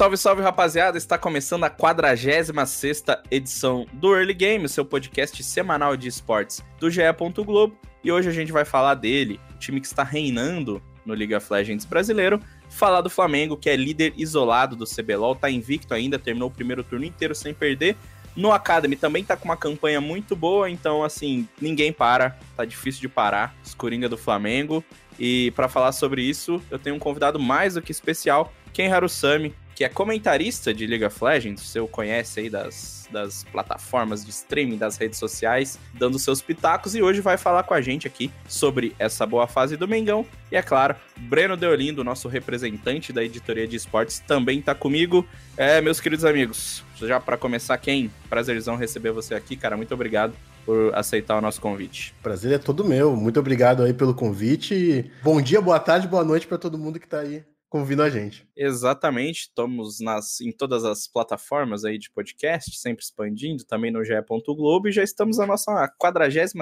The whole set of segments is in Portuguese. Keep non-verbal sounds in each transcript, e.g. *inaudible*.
Salve, salve, rapaziada! Está começando a 46 edição do Early Game, seu podcast semanal de esportes do GE. Globo. E hoje a gente vai falar dele, o time que está reinando no League of Legends brasileiro. Falar do Flamengo, que é líder isolado do CBLOL, tá invicto ainda, terminou o primeiro turno inteiro sem perder. No Academy também tá com uma campanha muito boa, então assim, ninguém para, tá difícil de parar. Escoringa do Flamengo. E para falar sobre isso, eu tenho um convidado mais do que especial, Ken Harusami, que é comentarista de League of Legends, você o conhece aí das, das plataformas de streaming, das redes sociais, dando seus pitacos, e hoje vai falar com a gente aqui sobre essa boa fase do Mengão. E é claro, Breno Deolindo, nosso representante da editoria de esportes, também está comigo. É, meus queridos amigos, já para começar, quem? Prazerzão receber você aqui, cara, muito obrigado por aceitar o nosso convite. Prazer é todo meu. Muito obrigado aí pelo convite. Bom dia, boa tarde, boa noite para todo mundo que está aí convindo a gente. Exatamente, estamos nas, em todas as plataformas aí de podcast, sempre expandindo, também no GE. Globo, e já estamos na nossa 46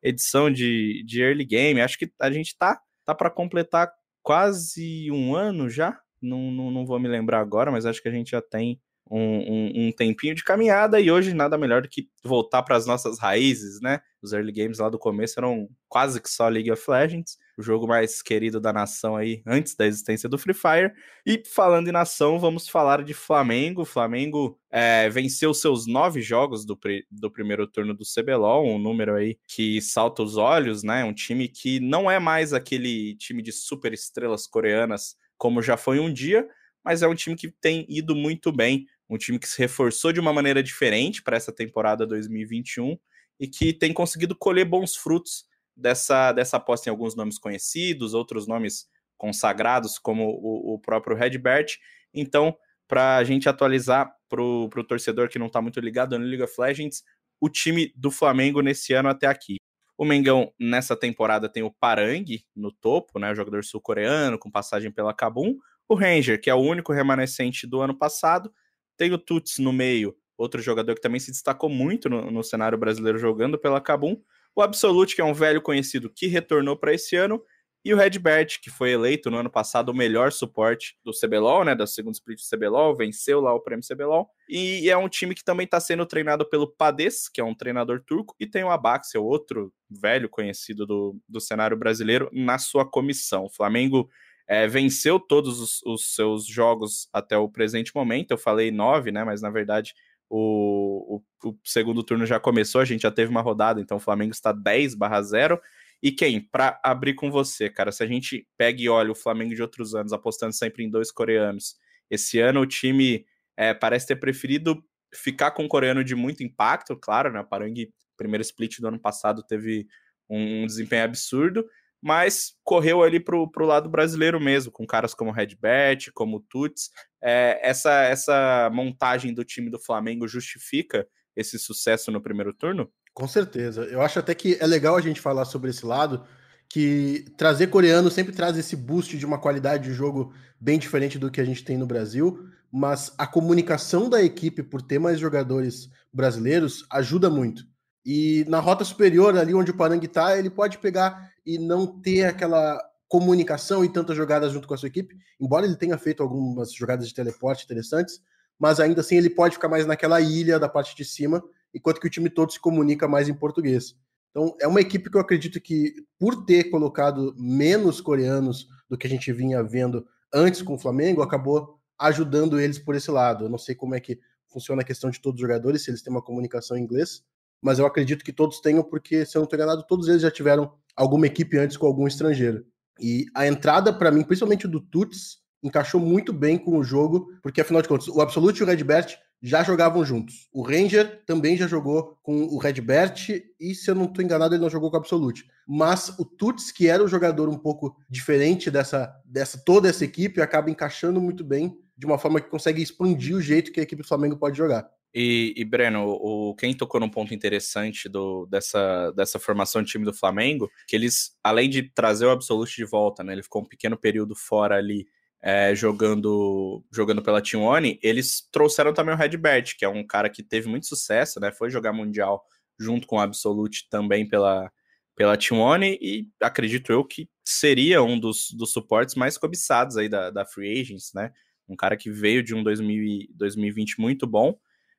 edição de, de Early Game. Acho que a gente tá, tá para completar quase um ano já, não, não, não vou me lembrar agora, mas acho que a gente já tem um, um, um, tempinho de caminhada e hoje nada melhor do que voltar para as nossas raízes, né? Os early games lá do começo eram quase que só League of Legends, o jogo mais querido da nação aí antes da existência do Free Fire. E falando em nação, vamos falar de Flamengo. O Flamengo é, venceu seus nove jogos do, do primeiro turno do CBLOL, um número aí que salta os olhos, né? Um time que não é mais aquele time de super estrelas coreanas como já foi um dia, mas é um time que tem ido muito bem um time que se reforçou de uma maneira diferente para essa temporada 2021 e que tem conseguido colher bons frutos dessa, dessa aposta em alguns nomes conhecidos, outros nomes consagrados, como o, o próprio Redbert. Então, para a gente atualizar para o torcedor que não está muito ligado no League of Legends, o time do Flamengo nesse ano até aqui. O Mengão, nessa temporada, tem o Parang no topo, né, o jogador sul-coreano, com passagem pela Kabum. O Ranger, que é o único remanescente do ano passado, tem o Tuts no meio, outro jogador que também se destacou muito no, no cenário brasileiro jogando pela Cabum. O Absolute, que é um velho conhecido que retornou para esse ano. E o Redbert, que foi eleito no ano passado o melhor suporte do CBLOL, né, da segunda split do CBLOL, venceu lá o prêmio CBLOL. E é um time que também está sendo treinado pelo Pades, que é um treinador turco, e tem o Abaxel, outro velho conhecido do, do cenário brasileiro, na sua comissão. O Flamengo é, venceu todos os, os, seus jogos até o presente momento. Eu falei nove, né? Mas na verdade o, o, o, segundo turno já começou, a gente já teve uma rodada, então o Flamengo está 10 barra 0. E quem? Para abrir com você, cara, se a gente pega e olha o Flamengo de outros anos, apostando sempre em dois coreanos, esse ano o time é, parece ter preferido ficar com um coreano de muito impacto, claro, né? Parang, primeiro split do ano passado, teve um, um desempenho absurdo, mas correu ali pro, pro lado brasileiro mesmo, com caras como Redbert, como Tuts. É, essa, essa montagem do time do Flamengo justifica esse sucesso no primeiro turno? Com certeza. Eu acho até que é legal a gente falar sobre esse lado, que trazer coreano sempre traz esse boost de uma qualidade de jogo bem diferente do que a gente tem no Brasil, mas a comunicação da equipe por ter mais jogadores brasileiros ajuda muito. E na rota superior, ali onde o Parang está, ele pode pegar e não ter aquela comunicação e tantas jogadas junto com a sua equipe, embora ele tenha feito algumas jogadas de teleporte interessantes, mas ainda assim ele pode ficar mais naquela ilha da parte de cima, enquanto que o time todo se comunica mais em português. Então é uma equipe que eu acredito que, por ter colocado menos coreanos do que a gente vinha vendo antes com o Flamengo, acabou ajudando eles por esse lado. Eu não sei como é que funciona a questão de todos os jogadores, se eles têm uma comunicação em inglês, mas eu acredito que todos tenham, porque, se eu não estou enganado, todos eles já tiveram alguma equipe antes com algum estrangeiro. E a entrada, para mim, principalmente do Tuts, encaixou muito bem com o jogo, porque afinal de contas, o Absolute e o Redbert já jogavam juntos. O Ranger também já jogou com o Redbert e, se eu não estou enganado, ele não jogou com o Absolute. Mas o Tuts, que era o jogador um pouco diferente dessa, dessa toda essa equipe, acaba encaixando muito bem de uma forma que consegue expandir o jeito que a equipe do Flamengo pode jogar. E, e, Breno, o, quem tocou num ponto interessante do, dessa, dessa formação de time do Flamengo, que eles, além de trazer o Absolute de volta, né? Ele ficou um pequeno período fora ali, é, jogando jogando pela Team One, eles trouxeram também o Redbert, que é um cara que teve muito sucesso, né? Foi jogar Mundial junto com o Absolute também pela, pela Team One, e acredito eu que seria um dos, dos suportes mais cobiçados aí da, da Free Agents, né? Um cara que veio de um 2000, 2020 muito bom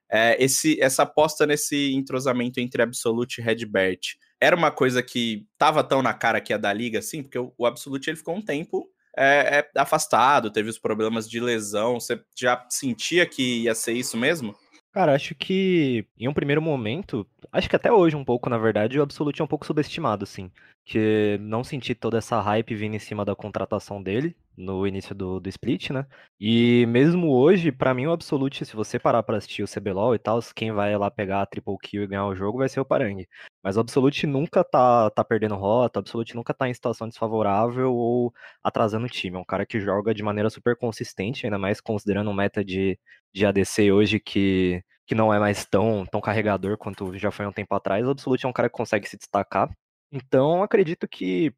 é, esse, essa aposta nesse entrosamento entre Absolute e Redbert era uma coisa que tava tão na cara que ia da liga, assim, porque o, o Absolute ele ficou um tempo é, é, afastado, teve os problemas de lesão. Você já sentia que ia ser isso mesmo? Cara, acho que em um primeiro momento, acho que até hoje um pouco, na verdade, o Absolute é um pouco subestimado, assim. Que não senti toda essa hype vindo em cima da contratação dele no início do, do split, né? E mesmo hoje, para mim, o Absolute, se você parar para assistir o CBLOL e tal, quem vai lá pegar a triple kill e ganhar o jogo vai ser o Parangue. Mas o Absolute nunca tá, tá perdendo rota, o Absolute nunca tá em situação desfavorável ou atrasando o time. É um cara que joga de maneira super consistente, ainda mais considerando um meta de, de ADC hoje que, que não é mais tão, tão carregador quanto já foi um tempo atrás. O Absolute é um cara que consegue se destacar. Então, acredito que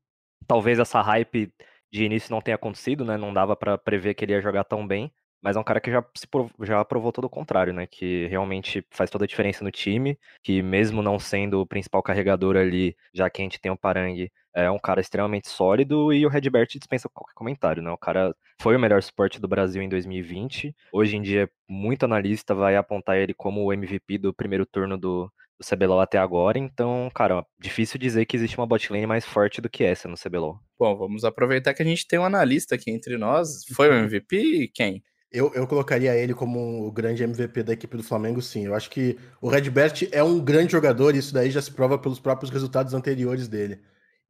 talvez essa hype de início não tenha acontecido, né? Não dava para prever que ele ia jogar tão bem. Mas é um cara que já, se já provou todo o contrário, né? Que realmente faz toda a diferença no time. Que mesmo não sendo o principal carregador ali, já que a gente tem o Parangue, é um cara extremamente sólido. E o Redbert dispensa qualquer comentário, né? O cara foi o melhor suporte do Brasil em 2020. Hoje em dia, muito analista vai apontar ele como o MVP do primeiro turno do, do CBLOL até agora, então, cara, difícil dizer que existe uma botlane mais forte do que essa no CBLOL. Bom, vamos aproveitar que a gente tem um analista aqui entre nós. Foi o MVP? Quem? Eu, eu colocaria ele como o grande MVP da equipe do Flamengo, sim. Eu acho que o Redbert é um grande jogador e isso daí já se prova pelos próprios resultados anteriores dele.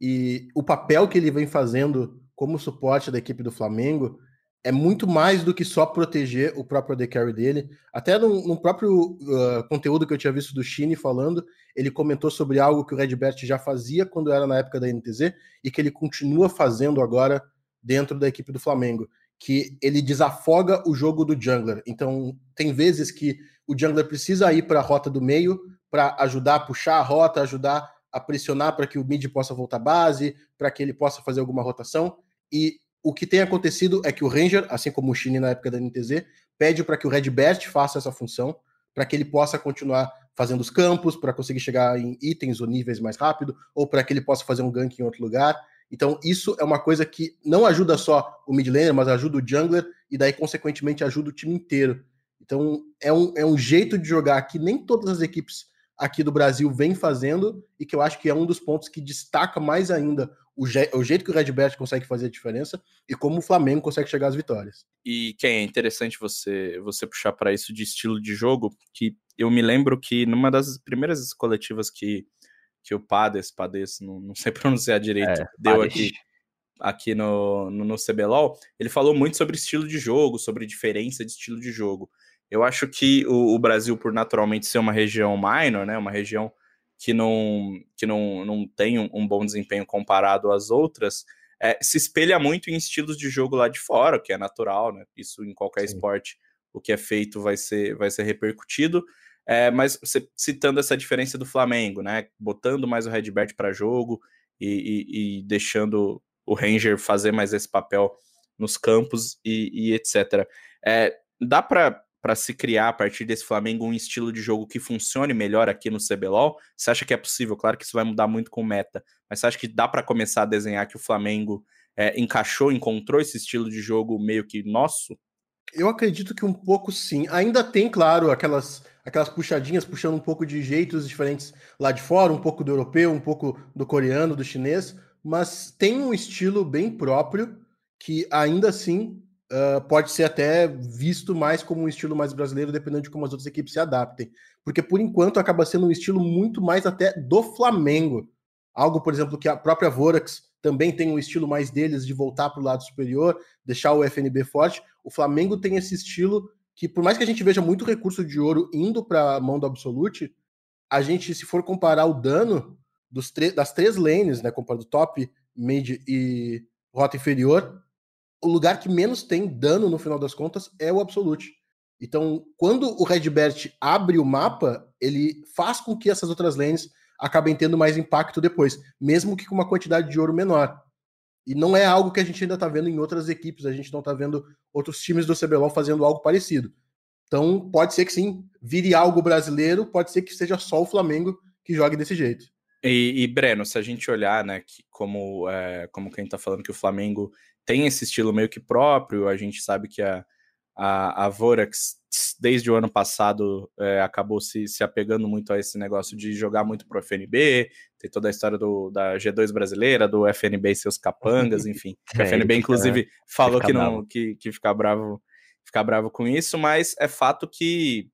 E o papel que ele vem fazendo como suporte da equipe do Flamengo é muito mais do que só proteger o próprio AD Carry dele. Até no, no próprio uh, conteúdo que eu tinha visto do Shine falando, ele comentou sobre algo que o Redbert já fazia quando era na época da NTZ e que ele continua fazendo agora dentro da equipe do Flamengo, que ele desafoga o jogo do jungler. Então, tem vezes que o jungler precisa ir para a rota do meio para ajudar a puxar a rota, ajudar a pressionar para que o mid possa voltar base, para que ele possa fazer alguma rotação. E o que tem acontecido é que o Ranger, assim como o Shine na época da NTZ, pede para que o Redbert faça essa função, para que ele possa continuar fazendo os campos, para conseguir chegar em itens ou níveis mais rápido, ou para que ele possa fazer um gank em outro lugar. Então, isso é uma coisa que não ajuda só o mid laner, mas ajuda o jungler, e daí, consequentemente, ajuda o time inteiro. Então, é um, é um jeito de jogar que nem todas as equipes aqui do Brasil vêm fazendo, e que eu acho que é um dos pontos que destaca mais ainda o, je o jeito que o Redbert consegue fazer a diferença e como o Flamengo consegue chegar às vitórias. E quem é interessante você você puxar para isso de estilo de jogo, que eu me lembro que numa das primeiras coletivas que, que o Pades, Pades, não, não sei *laughs* pronunciar direito, é, deu Pades. aqui aqui no, no, no CBLOL, ele falou muito sobre estilo de jogo, sobre diferença de estilo de jogo. Eu acho que o, o Brasil, por naturalmente ser uma região minor, né, uma região que não, que não, não tem um, um bom desempenho comparado às outras, é, se espelha muito em estilos de jogo lá de fora, que é natural, né? Isso em qualquer Sim. esporte, o que é feito vai ser, vai ser repercutido. É, mas citando essa diferença do Flamengo, né? Botando mais o Redbert para jogo e, e, e, deixando o Ranger fazer mais esse papel nos campos e, e etc. É, dá para para se criar a partir desse Flamengo um estilo de jogo que funcione melhor aqui no CBLOL? Você acha que é possível? Claro que isso vai mudar muito com meta, mas você acha que dá para começar a desenhar que o Flamengo é, encaixou, encontrou esse estilo de jogo meio que nosso? Eu acredito que um pouco sim. Ainda tem, claro, aquelas aquelas puxadinhas, puxando um pouco de jeitos diferentes lá de fora, um pouco do europeu, um pouco do coreano, do chinês, mas tem um estilo bem próprio que ainda assim uh, pode ser até visto mais como um estilo mais brasileiro, dependendo de como as outras equipes se adaptem. Porque por enquanto acaba sendo um estilo muito mais até do Flamengo. Algo, por exemplo, que a própria Vorax também tem um estilo mais deles de voltar para o lado superior, deixar o FNB forte. O Flamengo tem esse estilo que por mais que a gente veja muito recurso de ouro indo para a mão do Absolute, a gente, se for comparar o dano dos das três lanes, né, comparado top, mid e rota inferior, o lugar que menos tem dano no final das contas é o Absolute. Então, quando o Redbert abre o mapa, ele faz com que essas outras lanes acabem tendo mais impacto depois, mesmo que com uma quantidade de ouro menor. E não é algo que a gente ainda está vendo em outras equipes, a gente não está vendo outros times do CBLOL fazendo algo parecido. Então, pode ser que sim, vire algo brasileiro, pode ser que seja só o Flamengo que jogue desse jeito. E, e Breno, se a gente olhar, né, que como, é, como quem está falando que o Flamengo tem esse estilo meio que próprio, a gente sabe que a, a, a Vorax, desde o ano passado, é, acabou se, se apegando muito a esse negócio de jogar muito pro FNB, tem toda a história do, da G2 brasileira, do FNB e seus capangas, *laughs* enfim. É, o FNB, inclusive, fica, falou que não que, que ficar bravo, ficar bravo com isso, mas é fato que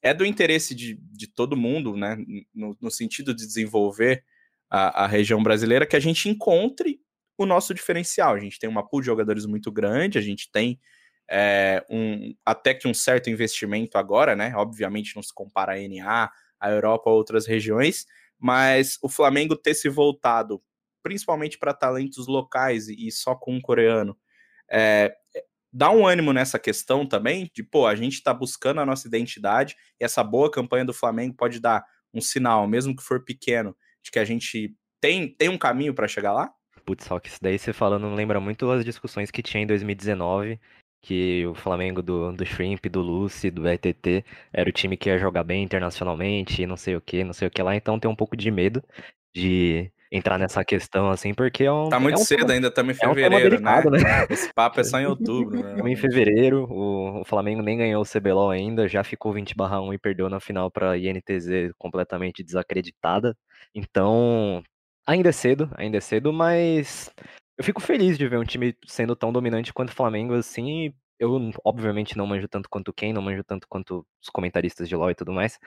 é do interesse de, de todo mundo, né? No, no sentido de desenvolver a, a região brasileira, que a gente encontre o nosso diferencial. A gente tem uma pool de jogadores muito grande, a gente tem é, um, até que um certo investimento agora, né? Obviamente não se compara a NA, a Europa ou outras regiões, mas o Flamengo ter se voltado principalmente para talentos locais e só com um coreano, é, dá um ânimo nessa questão também, de pô, a gente está buscando a nossa identidade e essa boa campanha do Flamengo pode dar um sinal, mesmo que for pequeno, de que a gente tem, tem um caminho para chegar lá? Putz, só que isso daí você falando lembra muito as discussões que tinha em 2019, que o Flamengo do, do Shrimp, do Lucy, do ETT, era o time que ia jogar bem internacionalmente, não sei o que, não sei o que lá, então tem um pouco de medo de entrar nessa questão, assim, porque é um. Tá muito é um cedo tema, ainda, estamos em é um fevereiro, delicado, né? né? Esse papo é só em outubro, né? *laughs* Estamos em fevereiro, o, o, Flamengo nem ganhou o CBLOL ainda, já ficou 20 1 e perdeu na final para INTZ completamente desacreditada. Então, Ainda é cedo, ainda é cedo, mas eu fico feliz de ver um time sendo tão dominante quanto o Flamengo, assim. Eu, obviamente, não manjo tanto quanto quem, não manjo tanto quanto os comentaristas de LoL e tudo mais,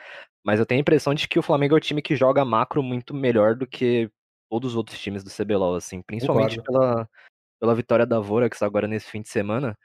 mas eu tenho a impressão de que o Flamengo é o time que joga macro muito melhor do que todos os outros times do CBLOL, assim, principalmente pela, pela vitória da Vorax agora nesse fim de semana,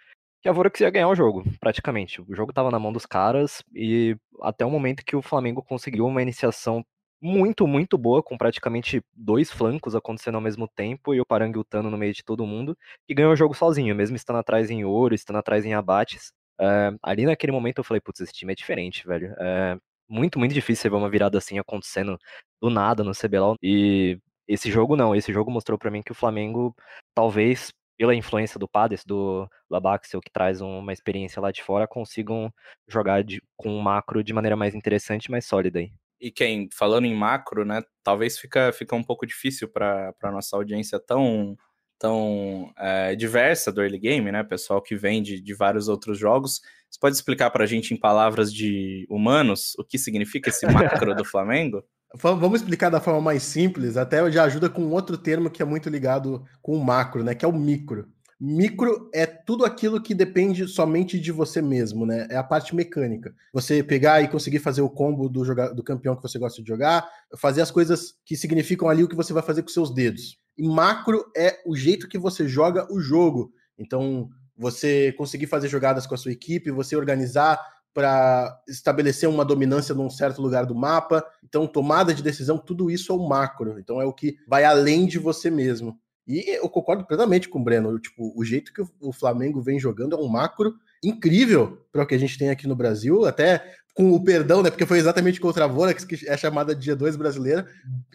que a Vorax ia ganhar o jogo, praticamente. O jogo estava na mão dos caras e até o momento que o Flamengo conseguiu uma iniciação muito, muito boa, com praticamente dois flancos acontecendo ao mesmo tempo e o Parang lutando no meio de todo mundo, e ganhou o jogo sozinho, mesmo estando atrás em ouro, estando atrás em abates. É, ali naquele momento eu falei, putz, esse time é diferente, velho. É muito, muito difícil ver uma virada assim acontecendo do nada no CBLOL. E esse jogo não, esse jogo mostrou para mim que o Flamengo, talvez pela influência do Pades, do Labaxel, que traz uma experiência lá de fora, consigam jogar de, com o macro de maneira mais interessante mais sólida aí e quem, falando em macro, né, talvez fica, fica um pouco difícil para a nossa audiência tão, tão é, diversa do early game, né, pessoal que vem de, vários outros jogos. Você pode explicar para a gente em palavras de humanos o que significa esse macro do Flamengo? *laughs* Vamos explicar da forma mais simples, até já ajuda com outro termo que é muito ligado com o macro, né, que é o micro. Micro é tudo aquilo que depende somente de você mesmo, né? É a parte mecânica. Você pegar e conseguir fazer o combo do, joga do campeão que você gosta de jogar, fazer as coisas que significam ali o que você vai fazer com seus dedos. E macro é o jeito que você joga o jogo. Então, você conseguir fazer jogadas com a sua equipe, você organizar para estabelecer uma dominância num certo lugar do mapa. Então, tomada de decisão, tudo isso é o macro. Então, é o que vai além de você mesmo. E eu concordo plenamente com o Breno. Tipo, o jeito que o Flamengo vem jogando é um macro incrível para o que a gente tem aqui no Brasil, até com o perdão, né? Porque foi exatamente contra a Vorax, que é chamada de G2 brasileira.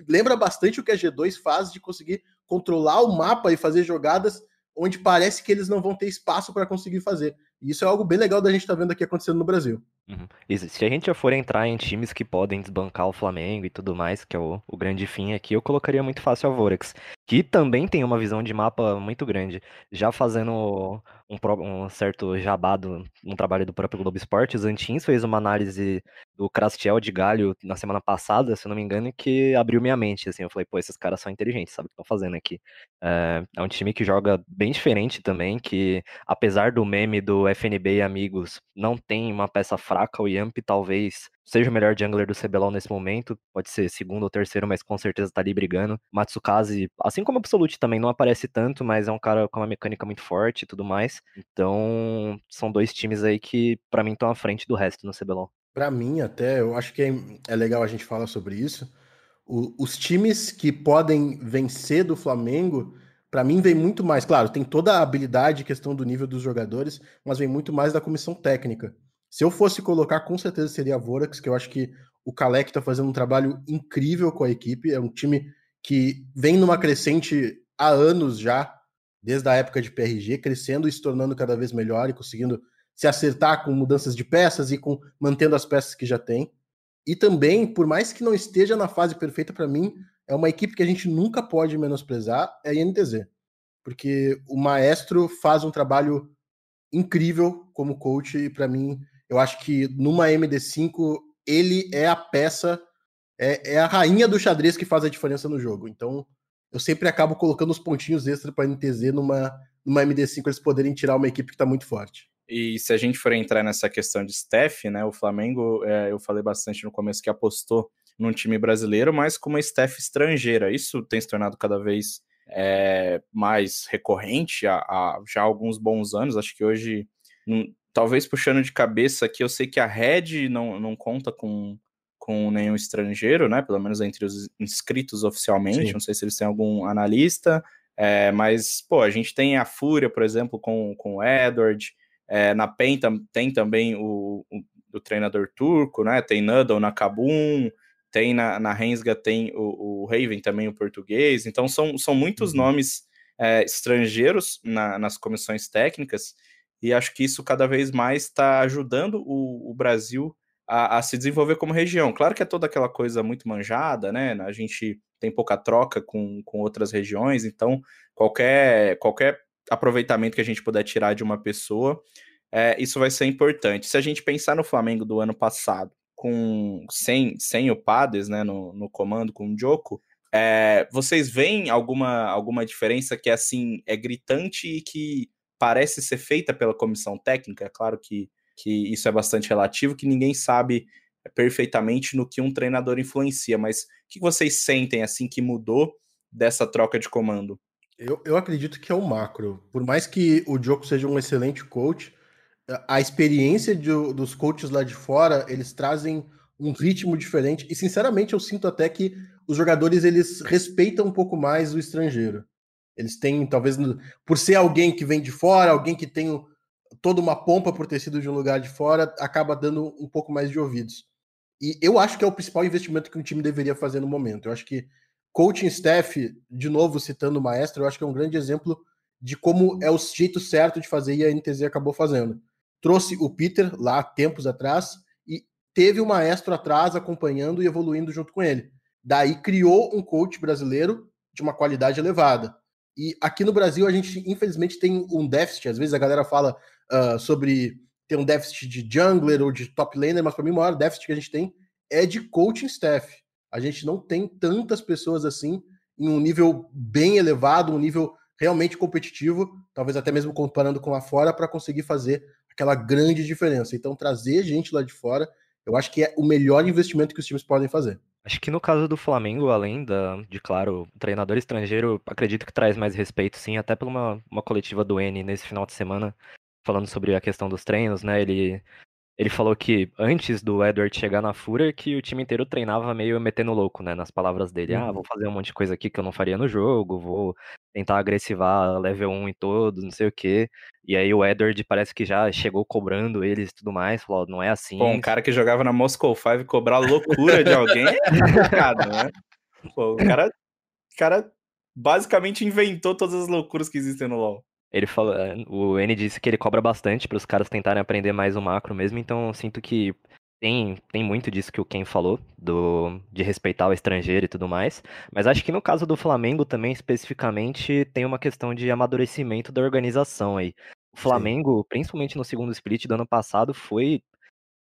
Lembra bastante o que a G2 faz de conseguir controlar o mapa e fazer jogadas onde parece que eles não vão ter espaço para conseguir fazer. E isso é algo bem legal da gente estar tá vendo aqui acontecendo no Brasil. Uhum. Se a gente já for entrar em times que podem desbancar o Flamengo e tudo mais, que é o, o grande fim aqui, eu colocaria muito fácil a Vorax, que também tem uma visão de mapa muito grande. Já fazendo um, um certo jabado no trabalho do próprio Globo Esportes, Antins fez uma análise do Crastiel de Galho na semana passada, se eu não me engano, que abriu minha mente. Assim, eu falei, pô, esses caras são inteligentes, sabe o que estão fazendo aqui. É, é um time que joga bem diferente também, que apesar do meme do FNB e amigos, não tem uma peça fraca fraca. O Yamp talvez seja o melhor jungler do CBLOL nesse momento. Pode ser segundo ou terceiro, mas com certeza tá ali brigando. Matsukaze, assim como Absolute também, não aparece tanto, mas é um cara com uma mecânica muito forte e tudo mais. Então, são dois times aí que, para mim, estão à frente do resto no CBLOL. Para mim, até, eu acho que é, é legal a gente falar sobre isso. O, os times que podem vencer do Flamengo para mim vem muito mais, claro, tem toda a habilidade, questão do nível dos jogadores, mas vem muito mais da comissão técnica. Se eu fosse colocar, com certeza seria a Vorax, que eu acho que o Kalec está fazendo um trabalho incrível com a equipe. É um time que vem numa crescente há anos já, desde a época de PRG, crescendo e se tornando cada vez melhor e conseguindo se acertar com mudanças de peças e com mantendo as peças que já tem. E também, por mais que não esteja na fase perfeita para mim, é uma equipe que a gente nunca pode menosprezar, é a INTZ. Porque o maestro faz um trabalho incrível como coach, e para mim, eu acho que numa MD5, ele é a peça, é, é, a rainha do xadrez que faz a diferença no jogo. Então, eu sempre acabo colocando os pontinhos extra para NTZ numa, numa MD5 eles poderem tirar uma equipe que está muito forte. E se a gente for entrar nessa questão de staff, né? O Flamengo, é, eu falei bastante no começo que apostou num time brasileiro, mas com uma staff estrangeira. Isso tem se tornado cada vez é, mais recorrente há, há, já alguns bons anos. Acho que hoje, talvez puxando de cabeça aqui, eu sei que a Red não, não conta com, com nenhum estrangeiro, né? Pelo menos entre os inscritos oficialmente. Sim. Não sei se eles têm algum analista. É, mas, pô, a gente tem a Fúria, por exemplo, com, com o Edward. É, na PEN tem também o, o, o, treinador turco, né? Tem Nuddle na Kabum, tem na, na Rensga, tem o, o Raven também, o português. Então, são, são muitos uhum. nomes é, estrangeiros na, nas comissões técnicas, e acho que isso cada vez mais está ajudando o, o Brasil a, a, se desenvolver como região. Claro que é toda aquela coisa muito manjada, né? A gente tem pouca troca com, com outras regiões, então qualquer, qualquer aproveitamento que a gente puder tirar de uma pessoa, é, isso vai ser importante. Se a gente pensar no Flamengo do ano passado, com sem, sem o Pades né, no, no comando com o Joko, é, vocês veem alguma, alguma diferença que assim é gritante e que parece ser feita pela comissão técnica? É claro que, que isso é bastante relativo, que ninguém sabe perfeitamente no que um treinador influencia, mas o que vocês sentem assim que mudou dessa troca de comando? Eu, eu acredito que é o macro. Por mais que o Joko seja um excelente coach, a experiência de, dos coaches lá de fora, eles trazem um ritmo diferente. E, sinceramente, eu sinto até que os jogadores eles respeitam um pouco mais o estrangeiro. Eles têm, talvez, por ser alguém que vem de fora, alguém que tem toda uma pompa por ter sido de um lugar de fora, acaba dando um pouco mais de ouvidos. E eu acho que é o principal investimento que um time deveria fazer no momento. Eu acho que coaching staff, de novo citando o maestro, eu acho que é um grande exemplo de como é o jeito certo de fazer e a NTZ acabou fazendo trouxe o Peter lá tempos atrás e teve o maestro atrás acompanhando e evoluindo junto com ele. Daí criou um coach brasileiro de uma qualidade elevada. E aqui no Brasil a gente infelizmente tem um déficit. Às vezes a galera fala uh, sobre ter um déficit de jungler ou de top laner, mas para mim o maior déficit que a gente tem é de coaching staff. A gente não tem tantas pessoas assim em um nível bem elevado, um nível realmente competitivo, talvez até mesmo comparando com lá fora, para conseguir fazer aquela grande diferença. Então, trazer gente lá de fora, eu acho que é o melhor investimento que os times podem fazer. Acho que no caso do Flamengo, além da, de, claro, treinador estrangeiro, acredito que traz mais respeito, sim, até por uma, uma coletiva do N nesse final de semana, falando sobre a questão dos treinos, né? Ele ele falou que antes do Edward chegar na Fúria, que o time inteiro treinava meio metendo louco, né? Nas palavras dele. Ah, vou uhum. fazer um monte de coisa aqui que eu não faria no jogo, vou tentar agressivar level 1 em todos, não sei o quê. E aí o Edward parece que já chegou cobrando eles e tudo mais, falou, não é assim. Pô, um cara que jogava na Moscow 5 cobrar loucura de alguém é complicado, né? Pô, o cara, o cara basicamente inventou todas as loucuras que existem no LoL. Ele falou, é, o N disse que ele cobra bastante para os caras tentarem aprender mais o macro mesmo, então eu sinto que tem, tem muito disso que o Ken falou, do, de respeitar o estrangeiro e tudo mais. Mas acho que no caso do Flamengo também, especificamente, tem uma questão de amadurecimento da organização aí. O Flamengo, Sim. principalmente no segundo split do ano passado, foi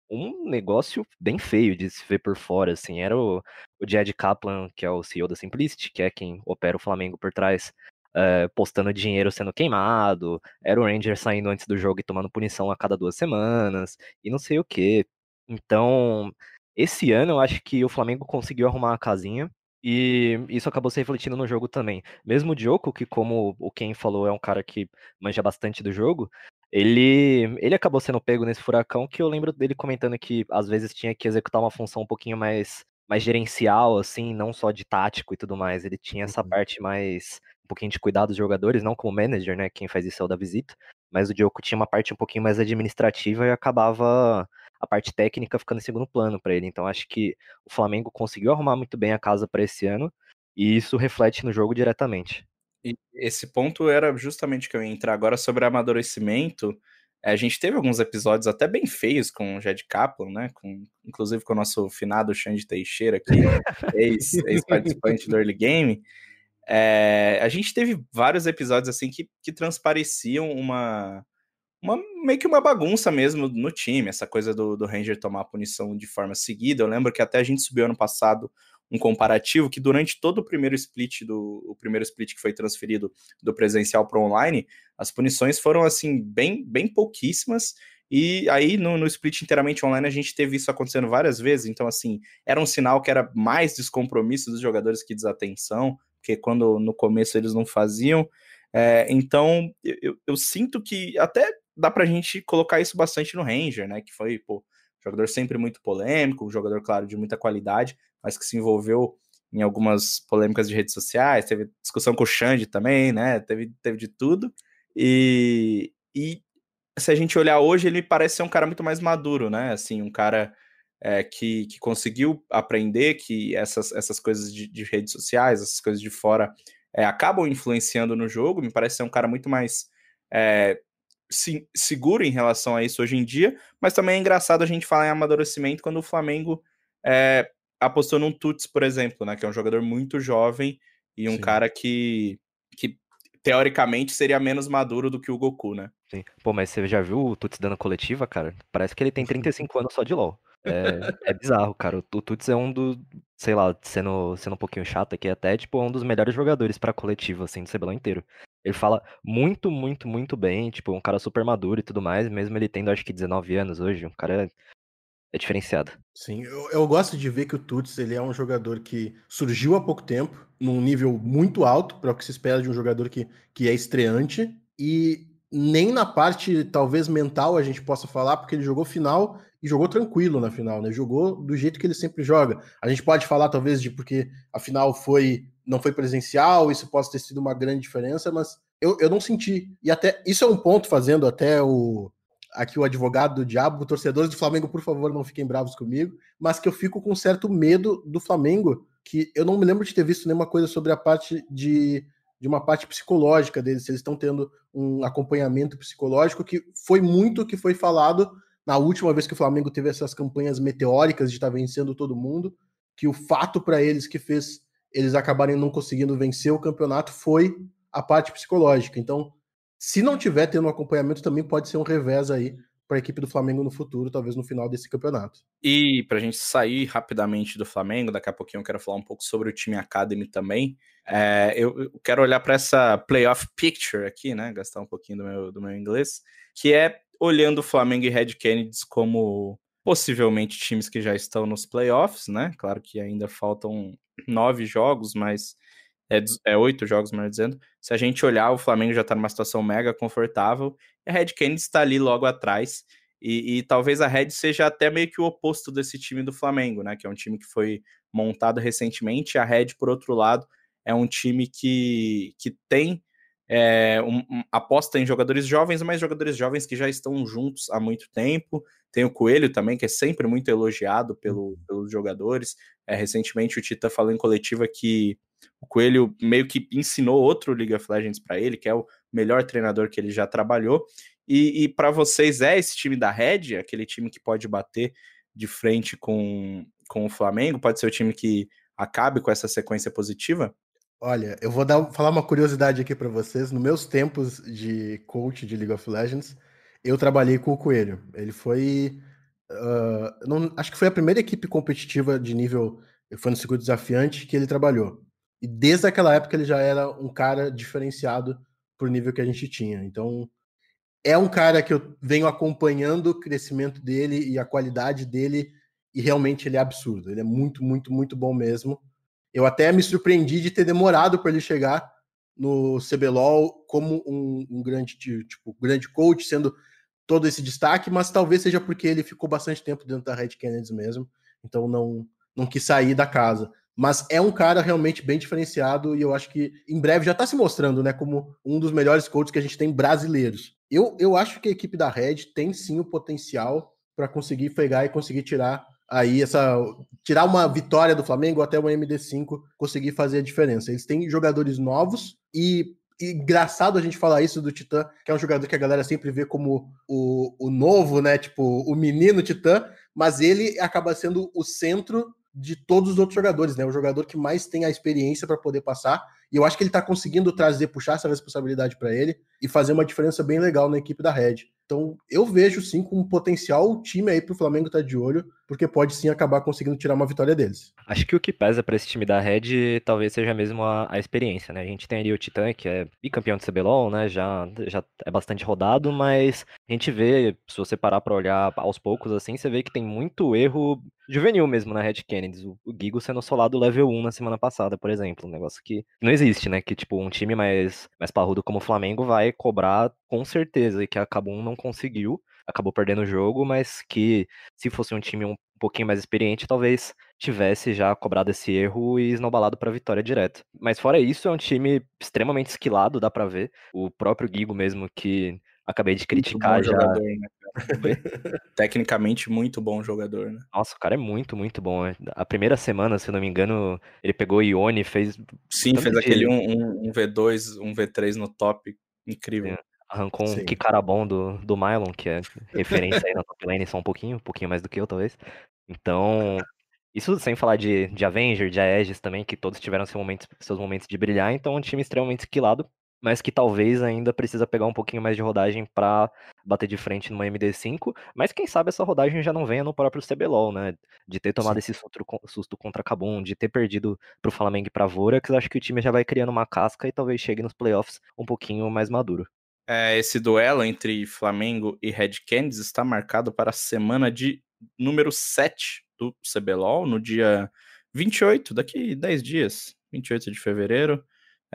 um negócio bem feio de se ver por fora, assim. Era o, o Jed Kaplan, que é o CEO da Simplicity, que é quem opera o Flamengo por trás, uh, postando dinheiro sendo queimado, era o Ranger saindo antes do jogo e tomando punição a cada duas semanas, e não sei o que. Então, esse ano eu acho que o Flamengo conseguiu arrumar a casinha. E isso acabou se refletindo no jogo também. Mesmo o Diogo, que como o Ken falou, é um cara que manja bastante do jogo, ele, ele acabou sendo pego nesse furacão que eu lembro dele comentando que às vezes tinha que executar uma função um pouquinho mais, mais gerencial, assim, não só de tático e tudo mais. Ele tinha essa Uhum. parte mais, um pouquinho de cuidar dos jogadores, não como manager, né? Quem faz isso é o da visita. Mas o Diogo tinha uma parte um pouquinho mais administrativa e acabava a parte técnica ficando em segundo plano para ele. Então acho que o Flamengo conseguiu arrumar muito bem a casa para esse ano e isso reflete no jogo diretamente. E esse ponto era justamente que eu ia entrar agora sobre amadurecimento. É, A gente teve alguns episódios até bem feios com o Jed Kaplan, né? Com, inclusive com o nosso finado Xande Teixeira aqui, *laughs* ex- ex-participante do Early Game. É, a gente teve vários episódios assim que, que transpareciam uma, uma meio que uma bagunça mesmo no time, essa coisa do, do Ranger tomar a punição de forma seguida. Eu lembro que até a gente subiu ano passado um comparativo que durante todo o primeiro split do o primeiro split que foi transferido do presencial para online, as punições foram assim bem bem pouquíssimas. E aí no, no split inteiramente online a gente teve isso acontecendo várias vezes. Então assim era um sinal que era mais descompromisso dos jogadores que desatenção, porque quando no começo eles não faziam. É, então eu, eu, sinto que até dá pra gente colocar isso bastante no Ranger, né? Que foi, pô, jogador sempre muito polêmico, um jogador, claro, de muita qualidade, mas que se envolveu em algumas polêmicas de redes sociais, teve discussão com o Xande também, né? Teve, teve de tudo. E, e se a gente olhar hoje, ele parece ser um cara muito mais maduro, né? Assim, um cara é, que, que conseguiu aprender que essas, essas coisas de, de redes sociais, essas coisas de fora, é, acabam influenciando no jogo. Me parece ser um cara muito mais é, se- seguro em relação a isso hoje em dia, mas também é engraçado a gente falar em amadurecimento quando o Flamengo é, apostou num Tuts, por exemplo, né? Que é um jogador muito jovem e um Sim. cara que, que teoricamente seria menos maduro do que o Goku, né? Sim. Pô, mas você já viu o Tuts dando coletiva, cara? Parece que ele tem *laughs* 35 anos só de LoL. É, é bizarro, cara. O Tuts é um dos, sei lá, sendo, sendo um pouquinho chato aqui, até, tipo, é um dos melhores jogadores pra coletiva, assim, do CBLOL inteiro. Ele fala muito, muito, muito bem, tipo, um cara super maduro e tudo mais, mesmo ele tendo, acho que, 19 anos hoje, um cara é diferenciado. Sim, eu, eu gosto de ver que o Tuts ele é um jogador que surgiu há pouco tempo, num nível muito alto para o que se espera de um jogador que, que é estreante, e nem na parte talvez mental a gente possa falar, porque ele jogou final e jogou tranquilo na final, né? Jogou do jeito que ele sempre joga. A gente pode falar talvez de porque a final foi não foi presencial, isso possa ter sido uma grande diferença, mas eu, eu não senti. E até isso é um ponto fazendo até o aqui o advogado do diabo, torcedores do Flamengo, por favor, não fiquem bravos comigo, mas que eu fico com certo medo do Flamengo, que eu não me lembro de ter visto nenhuma coisa sobre a parte de, de uma parte psicológica deles, se eles estão tendo um acompanhamento psicológico, que foi muito o que foi falado na última vez que o Flamengo teve essas campanhas meteóricas de estar vencendo todo mundo, que o fato para eles que fez eles acabarem não conseguindo vencer o campeonato foi a parte psicológica. Então, se não tiver tendo um acompanhamento, também pode ser um revés aí para a equipe do Flamengo no futuro, talvez no final desse campeonato. E para a gente sair rapidamente do Flamengo, daqui a pouquinho eu quero falar um pouco sobre o time Academy também. É, eu, quero olhar para essa playoff picture aqui, né? Gastar um pouquinho do meu, do meu inglês, que é olhando o Flamengo e Red Kennedys como possivelmente times que já estão nos playoffs, né? Claro que ainda faltam nove jogos, mas é, é oito jogos, melhor dizendo. Se a gente olhar, o Flamengo já está numa situação mega confortável e a Red Kennedy está ali logo atrás. E, e talvez a Red seja até meio que o oposto desse time do Flamengo, né? Que é um time que foi montado recentemente. A Red, por outro lado, é um time que, que tem é, um, um- aposta em jogadores jovens, mas jogadores jovens que já estão juntos há muito tempo. Tem o Coelho também, que é sempre muito elogiado pelo, pelos jogadores. É, recentemente o Tita falou em coletiva que o Coelho meio que ensinou outro League of Legends para ele, que é o melhor treinador que ele já trabalhou. E, e para vocês é esse time da Red, aquele time que pode bater de frente com, com o Flamengo? Pode ser o time que acabe com essa sequência positiva? Olha, eu vou dar, falar uma curiosidade aqui para vocês. Nos meus tempos de coach de League of Legends, eu trabalhei com o Coelho. Ele foi. ah, não- acho que foi a primeira equipe competitiva de nível. Foi no circuito desafiante que ele trabalhou. E desde aquela época ele já era um cara diferenciado por nível que a gente tinha. Então, é um cara que eu venho acompanhando o crescimento dele e a qualidade dele, e realmente ele é absurdo. Ele é muito, muito, muito bom mesmo. Eu até me surpreendi de ter demorado para ele chegar no CBLOL como um, um grande tipo grande coach, sendo todo esse destaque, mas talvez seja porque ele ficou bastante tempo dentro da Red Kennedy mesmo, então não não quis sair da casa. Mas é um cara realmente bem diferenciado e eu acho que em breve já está se mostrando, né, como um dos melhores coaches que a gente tem brasileiros. Eu, eu acho que a equipe da Red tem sim o potencial para conseguir pegar e conseguir tirar aí essa tirar uma vitória do Flamengo até uma MD5 conseguir fazer a diferença. Eles têm jogadores novos e, e engraçado a gente falar isso do Titã, que é um jogador que a galera sempre vê como o, o novo, né? Tipo, o menino Titã, mas ele acaba sendo o centro de todos os outros jogadores, né? O jogador que mais tem a experiência para poder passar. E eu acho que ele está conseguindo trazer, puxar essa responsabilidade para ele e fazer uma diferença bem legal na equipe da Red. Então, eu vejo sim com um potencial time aí para o Flamengo estar tá de olho, porque pode sim acabar conseguindo tirar uma vitória deles. Acho que o que pesa para esse time da Red talvez seja mesmo a, a, experiência, né? A gente tem ali o Titã, que é bicampeão de CBLOL, né? Já, já é bastante rodado, mas a gente vê, se você parar para olhar aos poucos assim, você vê que tem muito erro juvenil mesmo na Red Kennedy. O, o Gigo sendo solado level 1 na semana passada, por exemplo. Um negócio que não existe, né? Que, tipo, um time mais, mais parrudo como o Flamengo vai cobrar com certeza e que a Kabum não conseguiu. Acabou perdendo o jogo, mas que se fosse um time um pouquinho mais experiente, talvez tivesse já cobrado esse erro e esnobalado para vitória direto. Mas fora isso, é um time extremamente esquilado, dá para ver. O próprio Gigo mesmo que acabei de criticar já. Jogador, né, *laughs* Tecnicamente muito bom jogador, né? Nossa, o cara é muito, muito bom. Né? A primeira semana, se eu não me engano, ele pegou o Ione, fez. Sim, fez aquele 1 um, um, um V2, um V3 no top. Incrível. É. Arrancou um que cara bom do, do Mylon, que é referência aí na top lane só um pouquinho, um pouquinho mais do que eu, talvez. Então, isso sem falar de, de Avenger, de Aegis também, que todos tiveram seus momentos, seus momentos de brilhar, então é um time extremamente esquilado, mas que talvez ainda precisa pegar um pouquinho mais de rodagem para bater de frente numa MD5, mas quem sabe essa rodagem já não venha no próprio CBLOL, né? De ter tomado Sim. esse susto, contra Kabum, de ter perdido pro Flamengo e pra Vorax, acho que o time já vai criando uma casca e talvez chegue nos playoffs um pouquinho mais maduro. É, esse duelo entre Flamengo e Red Canids está marcado para a semana de número 7 do CBLOL, no dia 28, daqui 10 dias, 28 de fevereiro.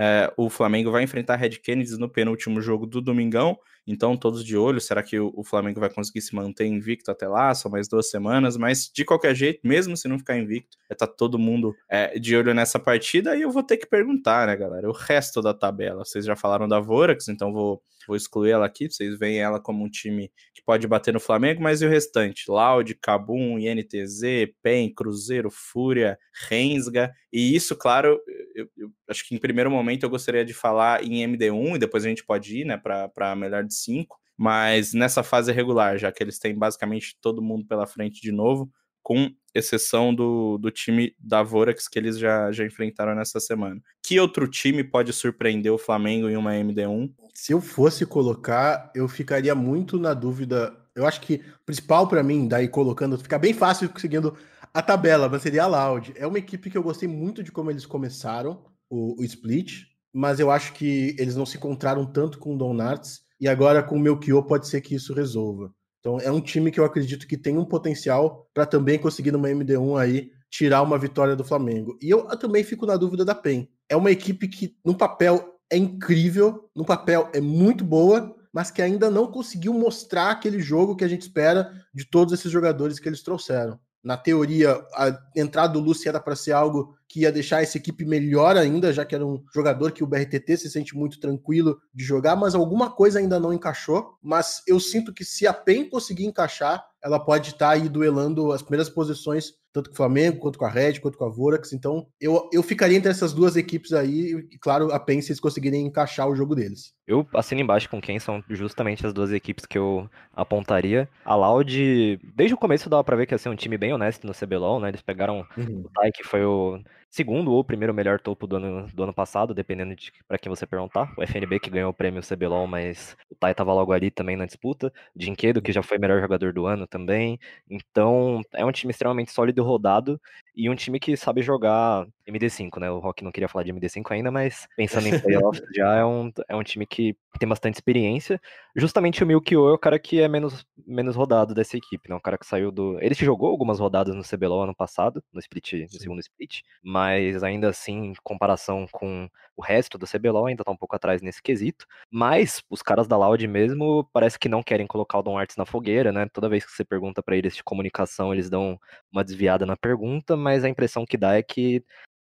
É, o Flamengo vai enfrentar Red Canids no penúltimo jogo do Domingão, então todos de olho. Será que o, Flamengo vai conseguir se manter invicto até lá? São mais duas semanas, mas de qualquer jeito, mesmo se não ficar invicto, é tá todo mundo é, de olho nessa partida. E eu vou ter que perguntar, né, galera? O resto da tabela. Vocês já falaram da Vorax, então vou vou excluir ela aqui, vocês veem ela como um time que pode bater no Flamengo, mas e o restante? Loud, Cabum, INTZ, PEN, Cruzeiro, Fúria, Rensga, e isso, claro, eu, eu, acho que em primeiro momento eu gostaria de falar em MD1, e depois a gente pode ir, né, para melhor de 5, mas nessa fase regular, já que eles têm basicamente todo mundo pela frente de novo, com exceção do, do time da Vorax que eles já, já enfrentaram nessa semana. Que outro time pode surpreender o Flamengo em uma MD1? Se eu fosse colocar, eu ficaria muito na dúvida. Eu acho que o principal para mim, daí colocando, fica bem fácil seguindo a tabela, mas seria a Loud. É uma equipe que eu gostei muito de como eles começaram o, o split, mas eu acho que eles não se encontraram tanto com o Donarts, e agora com o Melchior pode ser que isso resolva. Então é um time que eu acredito que tem um potencial para também conseguir numa MD1 aí tirar uma vitória do Flamengo. E eu, eu também fico na dúvida da PEN. É uma equipe que no papel é incrível, no papel é muito boa, mas que ainda não conseguiu mostrar aquele jogo que a gente espera de todos esses jogadores que eles trouxeram. Na teoria, a entrada do Lúcio era para ser algo que ia deixar essa equipe melhor ainda, já que era um jogador que o BRTT se sente muito tranquilo de jogar, mas alguma coisa ainda não encaixou. Mas eu sinto que se a PEN conseguir encaixar, ela pode estar tá aí duelando as primeiras posições, tanto com o Flamengo, quanto com a Red, quanto com a Vorax. Então, eu, eu ficaria entre essas duas equipes aí, e claro, a PEN se eles conseguirem encaixar o jogo deles. Eu assino embaixo com quem são justamente as duas equipes que eu apontaria. A Loud, desde o começo dava pra ver que ia ser um time bem honesto no CBLOL, né? Eles pegaram uhum. o Tai, que foi o segundo ou primeiro melhor topo do ano, do ano passado, dependendo de para quem você perguntar. O FNB que ganhou o prêmio CBLOL, mas o Tai tava logo ali também na disputa. Dinquedo, que já foi melhor jogador do ano também. Então, é um time extremamente sólido e rodado. E um time que sabe jogar MD5, né? O Rock não queria falar de MD5 ainda, mas pensando em *laughs* playoffs já é um, é um time que tem bastante experiência. Justamente o Milkyo é o cara que é menos, menos rodado dessa equipe, né? O cara que saiu do. Ele jogou algumas rodadas no CBLOL ano passado, no split, no segundo split, mas ainda assim, em comparação com o resto do CBLOL, ainda tá um pouco atrás nesse quesito. Mas os caras da Loud mesmo parece que não querem colocar o Don Arts na fogueira, né? Toda vez que você pergunta para eles de comunicação, eles dão uma desviada na pergunta, mas a impressão que dá é que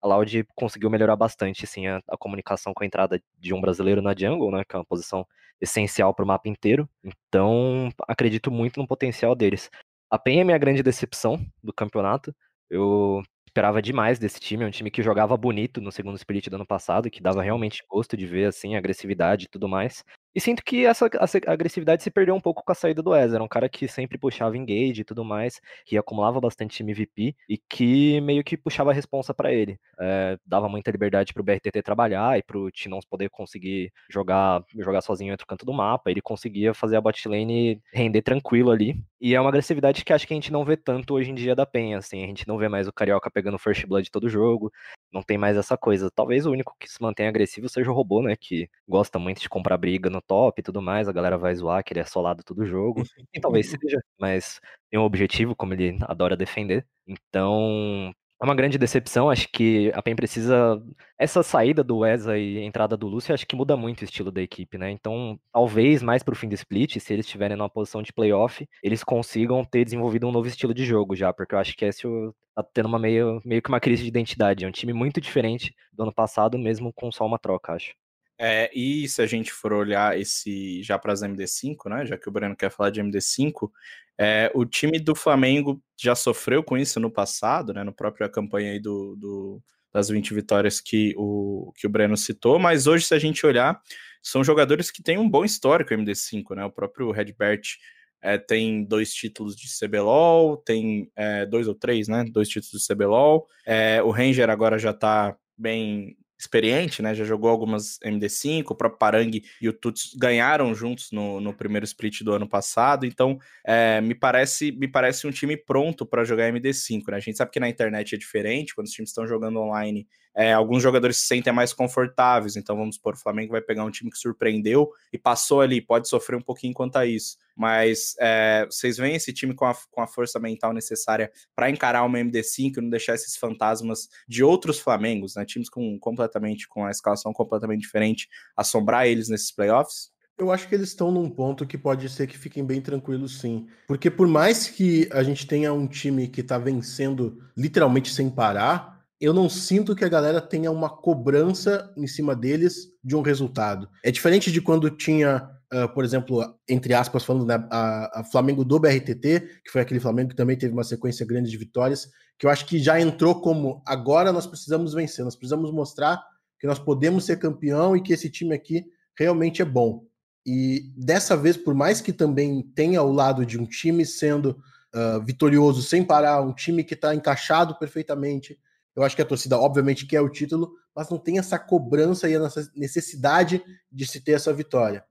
a Loud conseguiu melhorar bastante assim, a, a, comunicação com a entrada de um brasileiro na jungle, né, que é uma posição essencial para o mapa inteiro. Então, acredito muito no potencial deles. A PEN é minha grande decepção do campeonato. Eu esperava demais desse time, é um time que jogava bonito no segundo split do ano passado, que dava realmente gosto de ver assim, agressividade e tudo mais. E sinto que essa, essa, agressividade se perdeu um pouco com a saída do Ezra. Um cara que sempre puxava engage e tudo mais, que acumulava bastante MVP e que meio que puxava a responsa para ele. É, dava muita liberdade pro BRTT trabalhar e pro Tinons poder conseguir jogar, jogar sozinho entre o canto do mapa. Ele conseguia fazer a bot lane render tranquilo ali. E é uma agressividade que acho que a gente não vê tanto hoje em dia da Penha, assim. A gente não vê mais o Carioca pegando First Blood todo jogo. Não tem mais essa coisa. Talvez o único que se mantém agressivo seja o robô, né? Que gosta muito de comprar briga no top e tudo mais, a galera vai zoar que ele é solado todo jogo. E talvez *laughs* seja, mas tem um objetivo, como ele adora defender. Então, é uma grande decepção. Acho que a PEN precisa. Essa saída do Wesa e entrada do Lúcio, acho que muda muito o estilo da equipe, né? Então, talvez mais pro fim do split, se eles estiverem numa posição de playoff, eles consigam ter desenvolvido um novo estilo de jogo já, porque eu acho que esse tá tendo uma meio, meio que uma crise de identidade. É um time muito diferente do ano passado, mesmo com só uma troca, acho. É, e se a gente for olhar esse já para as MD5, né? Já que o Breno quer falar de MD5, é, o time do Flamengo já sofreu com isso no passado, né? No próprio campanha aí do, do, das 20 vitórias que o, que o Breno citou, mas hoje, se a gente olhar, são jogadores que têm um bom histórico MD5, né? O próprio Redbert é, tem dois títulos de CBLOL, tem é, dois ou três, né? Dois títulos de CBLOL. É, o Ranger agora já tá bem experiente, né? Já jogou algumas MD5, o próprio Parang e o Tuts ganharam juntos no, no primeiro split do ano passado, então é, me parece me parece um time pronto para jogar MD5, né? A gente sabe que na internet é diferente, quando os times estão jogando online é, alguns jogadores se sentem mais confortáveis. Então, vamos supor, o Flamengo vai pegar um time que surpreendeu e passou ali, pode sofrer um pouquinho quanto a isso. Mas é, vocês veem esse time com a, com a força mental necessária para encarar uma MD5 e não deixar esses fantasmas de outros Flamengos, né? Times com completamente com a escalação completamente diferente, assombrar eles nesses playoffs? Eu acho que eles estão num ponto que pode ser que fiquem bem tranquilos, sim. Porque por mais que a gente tenha um time que está vencendo literalmente sem parar, eu não sinto que a galera tenha uma cobrança em cima deles de um resultado. É diferente de quando tinha, uh, por exemplo, entre aspas, falando, né, a, a, Flamengo do BRTT, que foi aquele Flamengo que também teve uma sequência grande de vitórias, que eu acho que já entrou como agora nós precisamos vencer, nós precisamos mostrar que nós podemos ser campeão e que esse time aqui realmente é bom. E dessa vez, por mais que também tenha o lado de um time sendo uh, vitorioso sem parar, um time que está encaixado perfeitamente, eu acho que a torcida, obviamente, quer o título, mas não tem essa cobrança e essa necessidade de se ter essa vitória.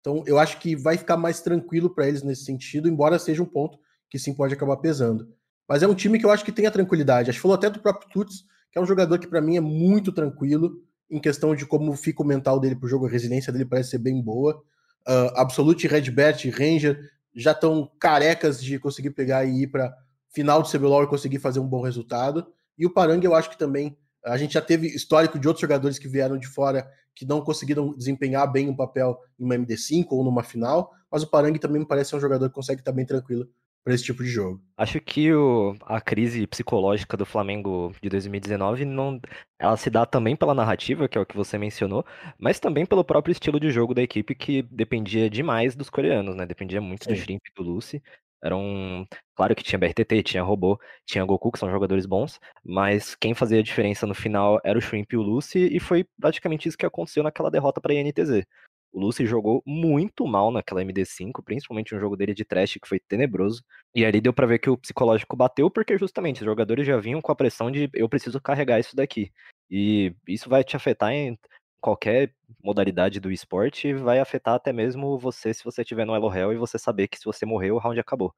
Então, eu acho que vai ficar mais tranquilo para eles nesse sentido, embora seja um ponto que sim pode acabar pesando. Mas é um time que eu acho que tem a tranquilidade. Acho que falou até do próprio Tuts, que é um jogador que para mim é muito tranquilo em questão de como fica o mental dele pro jogo, a resiliência dele parece ser bem boa. Uh, Absolute, Redbert e Ranger já estão carecas de conseguir pegar e ir para final de CBLOL e conseguir fazer um bom resultado. E o Parang, eu acho que também. A gente já teve histórico de outros jogadores que vieram de fora que não conseguiram desempenhar bem um papel em uma MD5 ou numa final, mas o Parang também me parece ser um jogador que consegue estar bem tranquilo para esse tipo de jogo. Acho que o, a crise psicológica do Flamengo de 2019 não, ela se dá também pela narrativa, que é o que você mencionou, mas também pelo próprio estilo de jogo da equipe que dependia demais dos coreanos, né? Dependia muito Sim. do Shrimp e do Lucy. Era um. Claro que tinha BRTT, tinha Robô, tinha Goku, que são jogadores bons, mas quem fazia a diferença no final era o Shrimp e o Lucy, e foi praticamente isso que aconteceu naquela derrota para a INTZ. O Lucy jogou muito mal naquela MD5, principalmente um jogo dele de trash que foi tenebroso. E ali deu para ver que o psicológico bateu, porque justamente os jogadores já vinham com a pressão de eu preciso carregar isso daqui. E isso vai te afetar em qualquer modalidade do esporte vai afetar até mesmo você se você estiver no Elo Hell e você saber que se você morrer, o round acabou.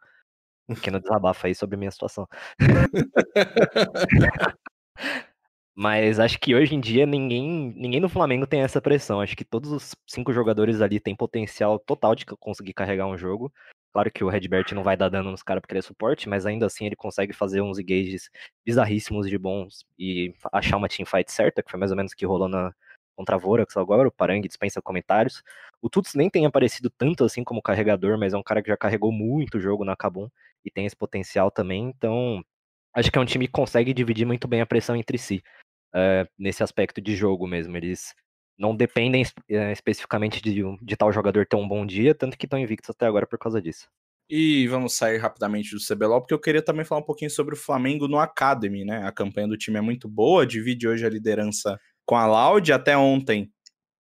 pequeno desabafo aí sobre a minha situação. *laughs* Mas acho que hoje em dia ninguém, ninguém no Flamengo tem essa pressão. Acho que todos os cinco jogadores ali têm potencial total de conseguir carregar um jogo. Claro que o Redbert não vai dar dano nos caras porque ele é suporte, mas ainda assim ele consegue fazer uns engages bizarríssimos de bons e achar uma teamfight certa, que foi mais ou menos o que rolou na contra a Vorax agora. O Parang dispensa comentários. O Tuts nem tem aparecido tanto assim como carregador, mas é um cara que já carregou muito jogo na Kabum e tem esse potencial também. Então, acho que é um time que consegue dividir muito bem a pressão entre si é, nesse aspecto de jogo mesmo. Eles não dependem é, especificamente de, de tal jogador ter um bom dia, tanto que estão invictos até agora por causa disso. E vamos sair rapidamente do CBLOL, porque eu queria também falar um pouquinho sobre o Flamengo no Academy, né? A campanha do time é muito boa, divide hoje a liderança com a Loud. Até ontem,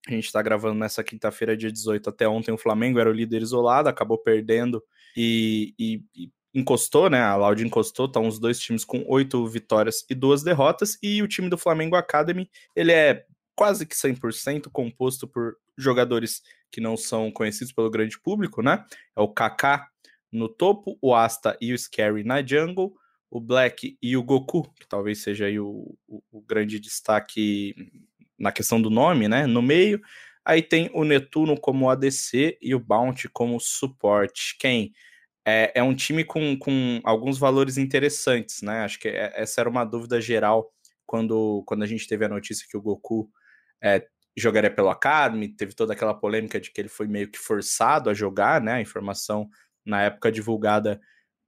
a gente está gravando nessa quinta-feira, dia 18. Até ontem o Flamengo era o líder isolado, acabou perdendo e, e, e encostou, né? A Loud encostou, estão os dois times com oito vitórias e duas derrotas. E o time do Flamengo Academy, ele é quase que 100% composto por jogadores que não são conhecidos pelo grande público, né? É o Kaká no topo, o Asta e o Scary na jungle, o Black e o Goku, que talvez seja aí o, o, o grande destaque na questão do nome, né? No meio. Aí tem o Netuno como ADC e o Bounty como suporte. Quem é, é um time com, com alguns valores interessantes, né? Acho que é, essa era uma dúvida geral quando, quando a gente teve a notícia que o Goku é, jogaria pelo Academy, teve toda aquela polêmica de que ele foi meio que forçado a jogar, né? A informação na época divulgada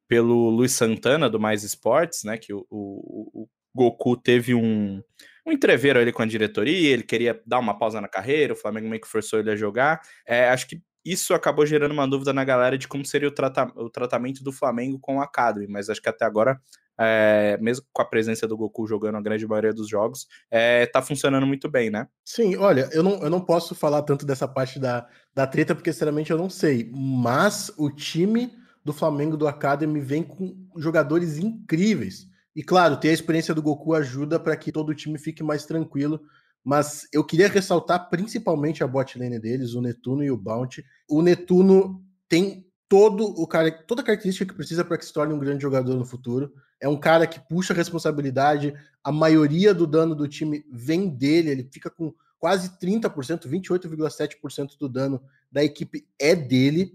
pelo Luiz Santana do Mais Esportes, né? Que o, o, o Goku teve um, um entreveiro ali com a diretoria, ele queria dar uma pausa na carreira, o Flamengo meio que forçou ele a jogar. É, acho que isso acabou gerando uma dúvida na galera de como seria o, trata o tratamento do Flamengo com o Academy, mas acho que até agora, é, mesmo com a presença do Goku jogando a grande maioria dos jogos, é, tá funcionando muito bem, né? Sim, olha, eu não, eu não posso falar tanto dessa parte da, da treta, porque sinceramente eu não sei, mas o time do Flamengo do Academy vem com jogadores incríveis. E claro, ter a experiência do Goku ajuda para que todo o time fique mais tranquilo mas eu queria ressaltar principalmente a bot lane deles, o Netuno e o Bounty. O Netuno tem todo o cara, toda a característica que precisa para que se torne um grande jogador no futuro. É um cara que puxa a responsabilidade, a maioria do dano do time vem dele, ele fica com quase 30%, 28,7% do dano da equipe é dele.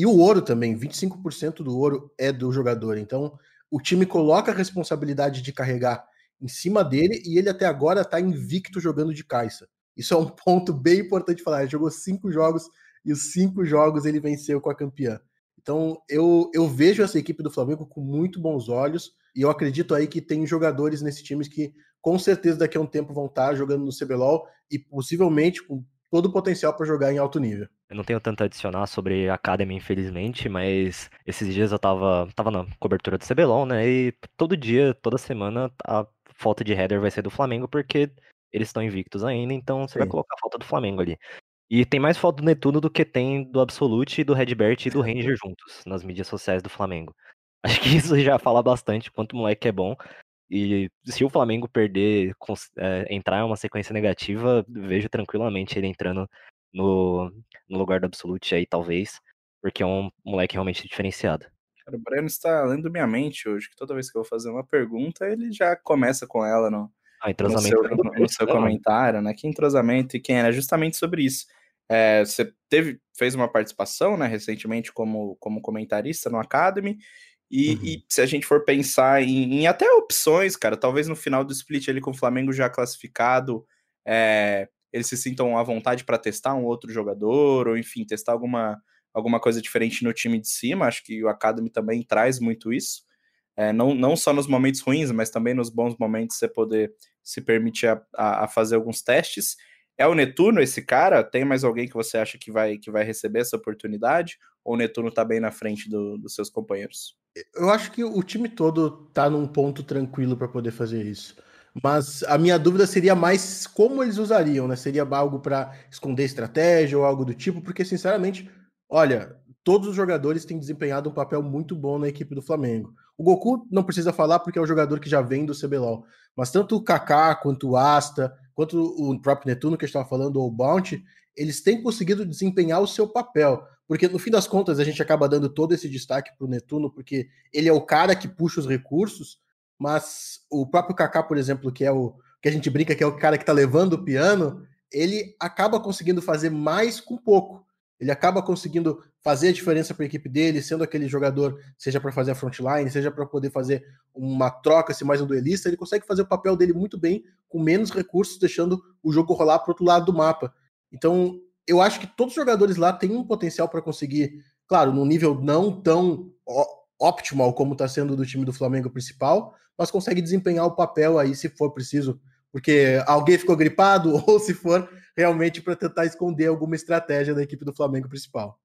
E o ouro também, 25% do ouro é do jogador. Então, o time coloca a responsabilidade de carregar em cima dele e ele até agora está invicto jogando de caixa. Isso é um *laughs* ponto bem importante falar. Ele jogou cinco jogos e os cinco jogos ele venceu com a campeã. Então eu, eu vejo essa equipe do Flamengo com muito bons olhos e eu acredito aí que tem jogadores nesse time que com certeza daqui a um tempo vão estar jogando no CBLOL e possivelmente com todo o potencial para jogar em alto nível. Eu não tenho tanto a adicionar sobre a Academy, infelizmente, mas esses dias eu tava, tava na cobertura do CBLOL, né? E todo dia, toda semana, a falta de header vai ser do Flamengo, porque eles estão invictos ainda, então você Sim. vai colocar a falta do Flamengo ali. E tem mais foto do Netuno do que tem do Absolute, do Redbert e do Ranger *laughs* juntos nas mídias sociais do Flamengo. Acho que isso já fala bastante quanto o moleque é bom. E se o Flamengo perder, é, entrar em uma sequência negativa, vejo tranquilamente ele entrando no, no lugar do Absolute aí, talvez, porque é um moleque realmente diferenciado. Cara, o Breno está lendo minha mente hoje, que toda vez que eu vou fazer uma pergunta, ele já começa com ela no, ah, no seu, no, no seu comentário, né? Que entrosamento e quem era justamente sobre isso. É, você teve, fez uma participação, né, recentemente como, como comentarista no Academy, e, uhum. e se a gente for pensar em, em, até opções, cara, talvez no final do split ali com o Flamengo já classificado, é, eles se sintam à vontade para testar um outro jogador, ou enfim, testar alguma, alguma coisa diferente no time de cima. Acho que o Academy também traz muito isso. É, não, não só nos momentos ruins, mas também nos bons momentos você poder se permitir a, a, a, fazer alguns testes. É o Netuno esse cara? Tem mais alguém que você acha que vai, que vai receber essa oportunidade? Ou o Netuno está bem na frente do, dos seus companheiros? Eu acho que o time todo está num ponto tranquilo para poder fazer isso. Mas a minha dúvida seria mais como eles usariam, né? Seria algo para esconder estratégia ou algo do tipo, porque sinceramente Olha, todos os jogadores têm desempenhado um papel muito bom na equipe do Flamengo. O Goku não precisa falar porque é o jogador que já vem do CBLOL, mas tanto o Kaká quanto o Asta, quanto o próprio Netuno que estava falando, ou o Bounty, eles têm conseguido desempenhar o seu papel. Porque no fim das contas a gente acaba dando todo esse destaque para o Netuno, porque ele é o cara que puxa os recursos, mas o próprio Kaká, por exemplo, que é o que a gente brinca que é o cara que está levando o piano, ele acaba conseguindo fazer mais com pouco. Ele acaba conseguindo fazer a diferença para a equipe dele, sendo aquele jogador, seja para fazer a frontline, seja para poder fazer uma troca, se mais um duelista, ele consegue fazer o papel dele muito bem, com menos recursos, deixando o jogo rolar para outro lado do mapa. Então, eu acho que todos os jogadores lá têm um potencial para conseguir, claro, num nível não tão optimal como está sendo do time do Flamengo principal, mas consegue desempenhar o papel aí se for preciso porque alguém ficou gripado *laughs* ou se for realmente para tentar esconder alguma estratégia da equipe do Flamengo principal.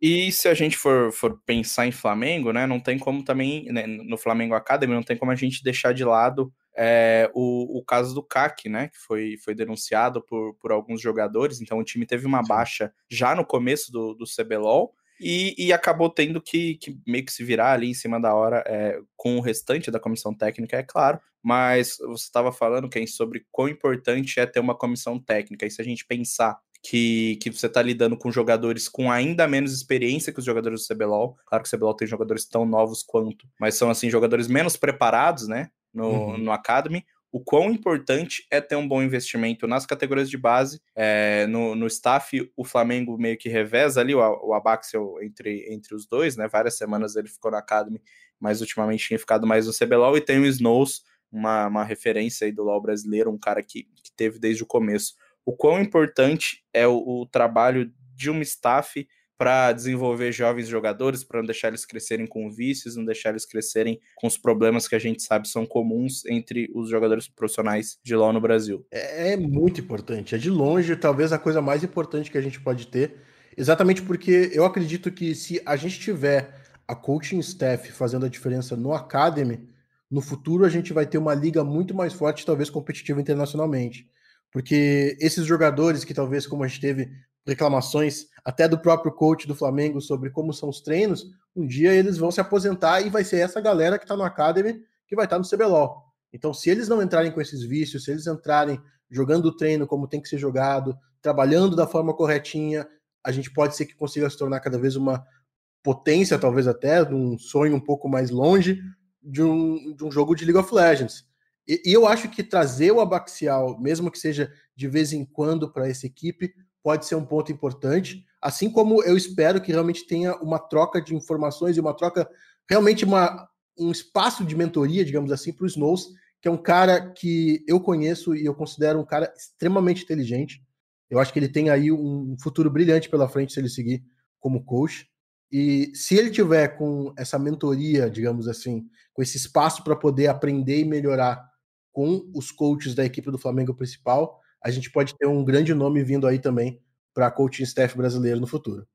E se a gente for, for pensar em Flamengo, né, não tem como também, né, no Flamengo Academy, não tem como a gente deixar de lado é, o, o caso do CAC, né, que foi, foi denunciado por, por alguns jogadores, então o time teve uma baixa já no começo do, do CBLOL, e, e, acabou tendo que, que, meio que se virar ali em cima da hora é, com o restante da comissão técnica, é claro. Mas você estava falando, Ken, sobre quão importante é ter uma comissão técnica. E se a gente pensar que, que você está lidando com jogadores com ainda menos experiência que os jogadores do CBLOL, claro que o CBLOL tem jogadores tão novos quanto, mas são assim jogadores menos preparados, né, no, uhum. no Academy o quão importante é ter um bom investimento nas categorias de base. É, no, no staff, o Flamengo meio que reveza ali, o, o Abaxel entre, entre os dois, né? Várias semanas ele ficou na Academy, mas ultimamente tinha ficado mais no CBLOL. E tem o Snows, uma, uma referência aí do LoL brasileiro, um cara que, que teve desde o começo. O quão importante é o, o trabalho de uma staff para desenvolver jovens jogadores, para não deixar eles crescerem com vícios, não deixar eles crescerem com os problemas que a gente sabe são comuns entre os jogadores profissionais de LoL no Brasil. É, é muito importante, é de longe talvez a coisa mais importante que a gente pode ter, exatamente porque eu acredito que se a gente tiver a coaching staff fazendo a diferença no academy, no futuro a gente vai ter uma liga muito mais forte, talvez competitiva internacionalmente. Porque esses jogadores que talvez, como a gente teve reclamações até do próprio coach do Flamengo sobre como são os treinos, um dia eles vão se aposentar e vai ser essa galera que está no Academy que vai estar tá no CBLOL. Então, se eles não entrarem com esses vícios, se eles entrarem jogando o treino como tem que ser jogado, trabalhando da forma corretinha, a gente pode ser que consiga se tornar cada vez uma potência, talvez até, um sonho um pouco mais longe de um, de um jogo de League of Legends. E, e eu acho que trazer o Abaxial, mesmo que seja de vez em quando para essa equipe, pode ser um ponto importante, assim como eu espero que realmente tenha uma troca de informações e uma troca, realmente uma, um espaço de mentoria, digamos assim, para o Snows, que é um cara que eu conheço e eu considero um cara extremamente inteligente. Eu acho que ele tem aí um futuro brilhante pela frente se ele seguir como coach. E se ele tiver com essa mentoria, digamos assim, com esse espaço para poder aprender e melhorar com os coaches da equipe do Flamengo principal, a gente pode ter um grande nome vindo aí também para coaching staff brasileiro no futuro.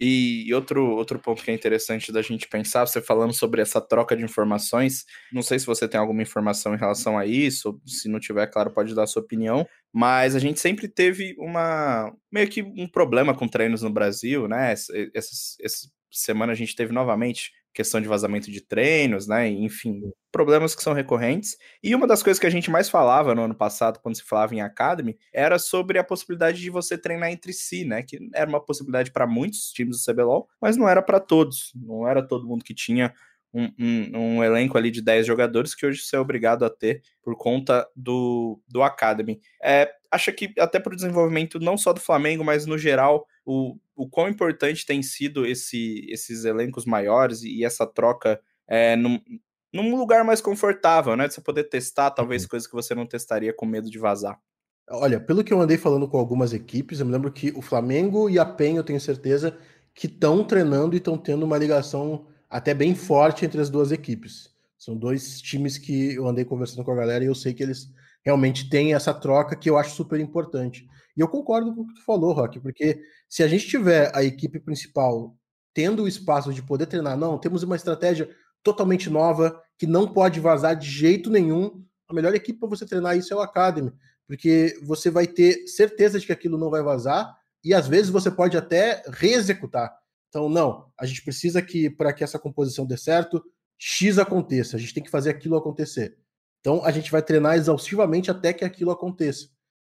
E outro, outro ponto que é interessante da gente pensar, você falando sobre essa troca de informações, não sei se você tem alguma informação em relação a isso, se não tiver, claro, pode dar a sua opinião, mas a gente sempre teve uma meio que um problema com treinos no Brasil, né? Essa, essa, essa semana a gente teve novamente questão de vazamento de treinos, né? Enfim, problemas que são recorrentes. E uma das coisas que a gente mais falava no ano passado, quando se falava em Academy, era sobre a possibilidade de você treinar entre si, né? Que era uma possibilidade para muitos times do CBLOL, mas não era para todos. Não era todo mundo que tinha um, um, um, elenco ali de 10 jogadores que hoje você é obrigado a ter por conta do, do Academy. É, acha que até para o desenvolvimento não só do Flamengo, mas no geral, o, o quão importante tem sido esse, esses elencos maiores e essa troca é, num, num lugar mais confortável, né? De você poder testar talvez uhum. coisas que você não testaria com medo de vazar. Olha, pelo que eu andei falando com algumas equipes, eu me lembro que o Flamengo e a PEN, eu tenho certeza, que estão treinando e estão tendo uma ligação até bem forte entre as duas equipes. São dois times que eu andei conversando com a galera e eu sei que eles realmente têm essa troca que eu acho super importante. E eu concordo com o que tu falou, Rock, porque se a gente tiver a equipe principal tendo o espaço de poder treinar, não, temos uma estratégia totalmente nova que não pode vazar de jeito nenhum. A melhor equipe para você treinar isso é o Academy, porque você vai ter certeza de que aquilo não vai vazar e às vezes você pode até reexecutar. Então, não, a gente precisa que para que essa composição dê certo, X aconteça, a gente tem que fazer aquilo acontecer. Então, a gente vai treinar exaustivamente até que aquilo aconteça.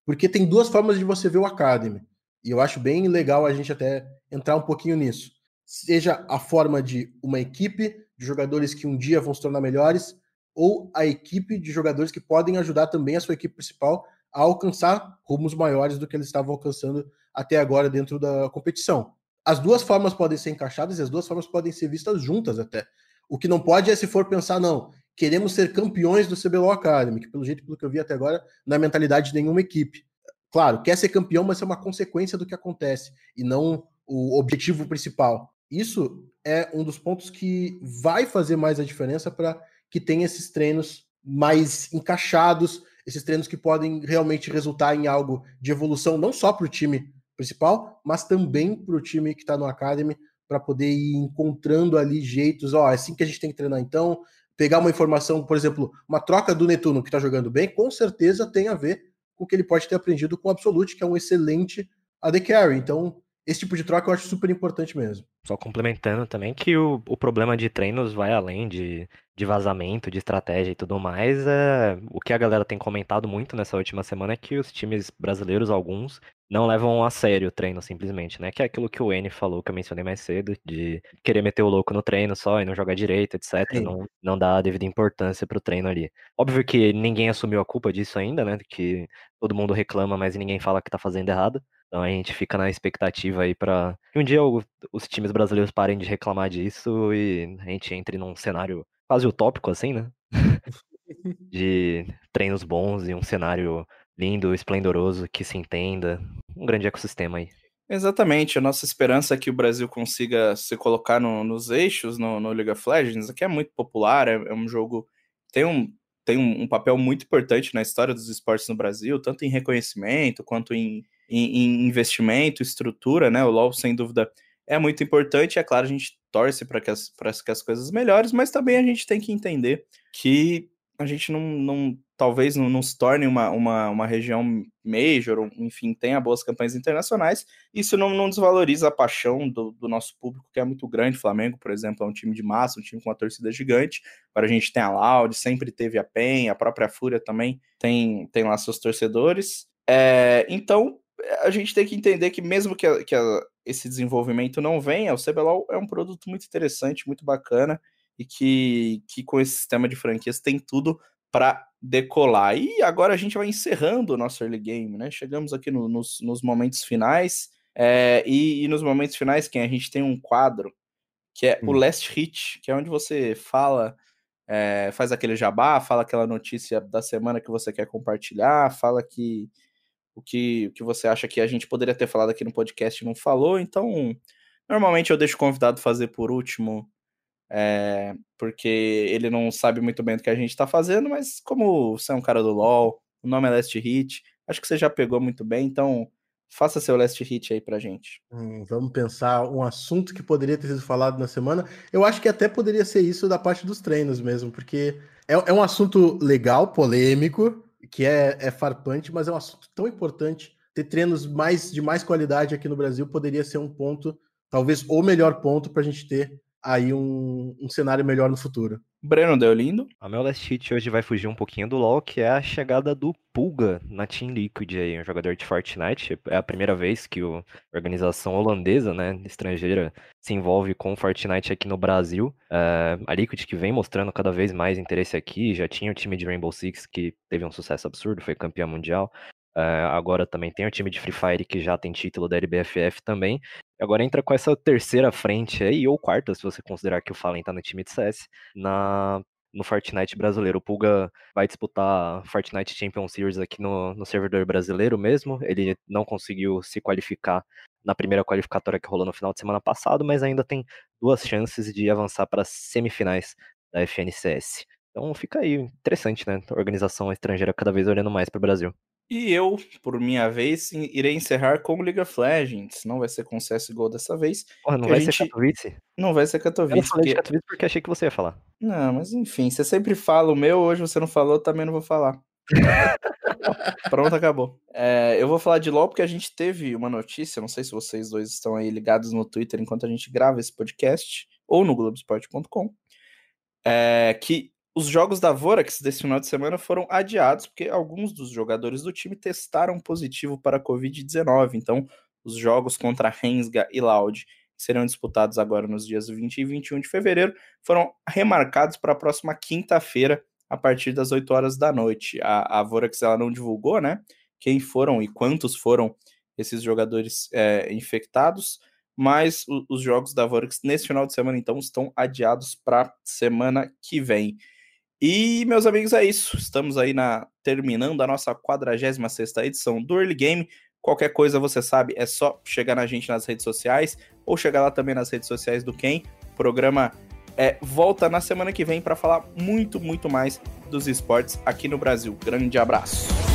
Porque tem duas formas de você ver o Academy. E eu acho bem legal a gente até entrar um pouquinho nisso. seja a forma de uma equipe de jogadores que um dia vão se tornar melhores, ou a equipe de jogadores que podem ajudar também a sua equipe principal a alcançar rumos maiores do que eles estavam alcançando até agora dentro da competição. As duas formas podem ser encaixadas e as duas formas podem ser vistas juntas até. O que não pode é se for pensar, não, queremos ser campeões do CBLOL Academy, que pelo jeito, pelo que eu vi até agora, não é mentalidade de nenhuma equipe. Claro, quer ser campeão, mas é uma consequência do que acontece e não o objetivo principal. Isso é um dos pontos que vai fazer mais a diferença para que tenha esses treinos mais encaixados, esses treinos que podem realmente resultar em algo de evolução, não só para o time principal, mas também para o time que está no Academy, para poder ir encontrando ali jeitos, ó, é assim que a gente tem que treinar então, pegar uma informação, por exemplo, uma troca do Netuno que está jogando bem, com certeza tem a ver com o que ele pode ter aprendido com o Absolute, que é um excelente AD Carry. Então, esse tipo de troca eu acho super importante mesmo. Só complementando também que o, o problema de treinos vai além de, de vazamento, de estratégia e tudo mais. É, o que a galera tem comentado muito nessa última semana é que os times brasileiros, alguns, não levam a sério o treino simplesmente, né? Que é aquilo que o N falou, que eu mencionei mais cedo, de querer meter o louco no treino só e não jogar direito, etc. Não, não dá a devida importância pro treino ali. Óbvio que ninguém assumiu a culpa disso ainda, né? Que todo mundo reclama, mas ninguém fala que tá fazendo errado. Então a gente fica na expectativa aí para que um dia o, os times brasileiros parem de reclamar disso e a gente entre num cenário quase utópico, assim, né? *laughs* de treinos bons e um cenário lindo, esplendoroso, que se entenda. Um grande ecossistema aí. Exatamente, a nossa esperança é que o Brasil consiga se colocar no, nos eixos no, no, League of Legends, que é muito popular, é, é um jogo tem um tem um, um, papel muito importante na história dos esportes no Brasil, tanto em reconhecimento quanto em, em, em investimento, estrutura, né? O LoL, sem dúvida, é muito importante. É claro, a gente torce para que, as, que as coisas melhores, mas também a gente tem que entender que a gente não, não talvez não, não, se torne uma, uma, uma região major, enfim, tenha boas campanhas internacionais, isso não, não desvaloriza a paixão do, do, nosso público, que é muito grande. Flamengo, por exemplo, é um time de massa, um time com uma torcida gigante. Agora a gente tem a Loud, sempre teve a PEN, a própria Fúria também tem, tem lá seus torcedores. É, então, a gente tem que entender que mesmo que, a, que a, esse desenvolvimento não venha, o CBLOL é um produto muito interessante, muito bacana, e que, que com esse sistema de franquias tem tudo para decolar. E agora a gente vai encerrando o nosso early game, né? Chegamos aqui no, nos, nos, momentos finais. É, e, e, nos momentos finais, quem a gente tem um quadro que é hum. o Last Hit, que é onde você fala, é, faz aquele jabá, fala aquela notícia da semana que você quer compartilhar, fala que o que, o que você acha que a gente poderia ter falado aqui no podcast e não falou. Então, normalmente eu deixo o convidado fazer por último é, porque ele não sabe muito bem do que a gente está fazendo, mas como você é um cara do LoL, o nome é Last Hit, acho que você já pegou muito bem, então faça seu Last Hit aí pra gente. Hum, vamos pensar um assunto que poderia ter sido falado na semana. Eu acho que até poderia ser isso da parte dos treinos mesmo, porque é, é um assunto legal, polêmico, que é, é farpante, mas é um assunto tão importante. Ter treinos mais de mais qualidade aqui no Brasil poderia ser um ponto, talvez o melhor ponto para a gente ter aí um, um cenário melhor no futuro. Breno deu lindo. A meu last hit hoje vai fugir um pouquinho do LoL, que é a chegada do Pulga na Team Liquid aí, um jogador de Fortnite. É a primeira vez que a organização holandesa, né, estrangeira, se envolve com Fortnite aqui no Brasil. Uh, a Liquid que vem mostrando cada vez mais interesse aqui, já tinha o time de Rainbow Six que teve um sucesso absurdo, foi campeão mundial. Uh, agora também tem o time de Free Fire que já tem título da LBFF também. Agora entra com essa terceira frente aí, ou quarta, se você considerar que o Fallen tá no time de CS, na, no Fortnite brasileiro. O Pulga vai disputar Fortnite Champions Series aqui no, no servidor brasileiro mesmo. Ele não conseguiu se qualificar na primeira qualificatória que rolou no final de semana passado, mas ainda tem duas chances de avançar para as semifinais da FNCS. Então fica aí, interessante, né? Organização estrangeira cada vez olhando mais para o Brasil. E eu, por minha vez, irei encerrar com League of Legends. Não vai ser com CSGO dessa vez. Porra, não vai gente... ser Katowice? Não vai ser Katowice. Eu falei porque... de Katowice porque achei que você ia falar. Não, mas enfim, você sempre fala o meu, hoje você não falou, também não vou falar. *laughs* Pronto, acabou. É, eu vou falar de LoL porque a gente teve uma notícia, não sei se vocês dois estão aí ligados no Twitter enquanto a gente grava esse podcast, ou no Globesport.com, é, que os jogos da Vorax desse final de semana foram adiados porque alguns dos jogadores do time testaram positivo para a Covid-19. Então, os jogos contra Rensga e Loud serão disputados agora nos dias 20 e 21 de fevereiro, foram remarcados para a próxima quinta-feira, a partir das 8 horas da noite. A, a Vorax ela não divulgou, né? Quem foram e quantos foram esses jogadores é, infectados, mas os jogos da Vorax nesse final de semana, então, estão adiados para semana que vem. E, meus amigos, é isso. Estamos aí na terminando a nossa 46 edição do Early Game. Qualquer coisa, você sabe, é só chegar na gente nas redes sociais ou chegar lá também nas redes sociais do Ken. O programa é, volta na semana que vem para falar muito, muito mais dos esportes aqui no Brasil. Grande abraço.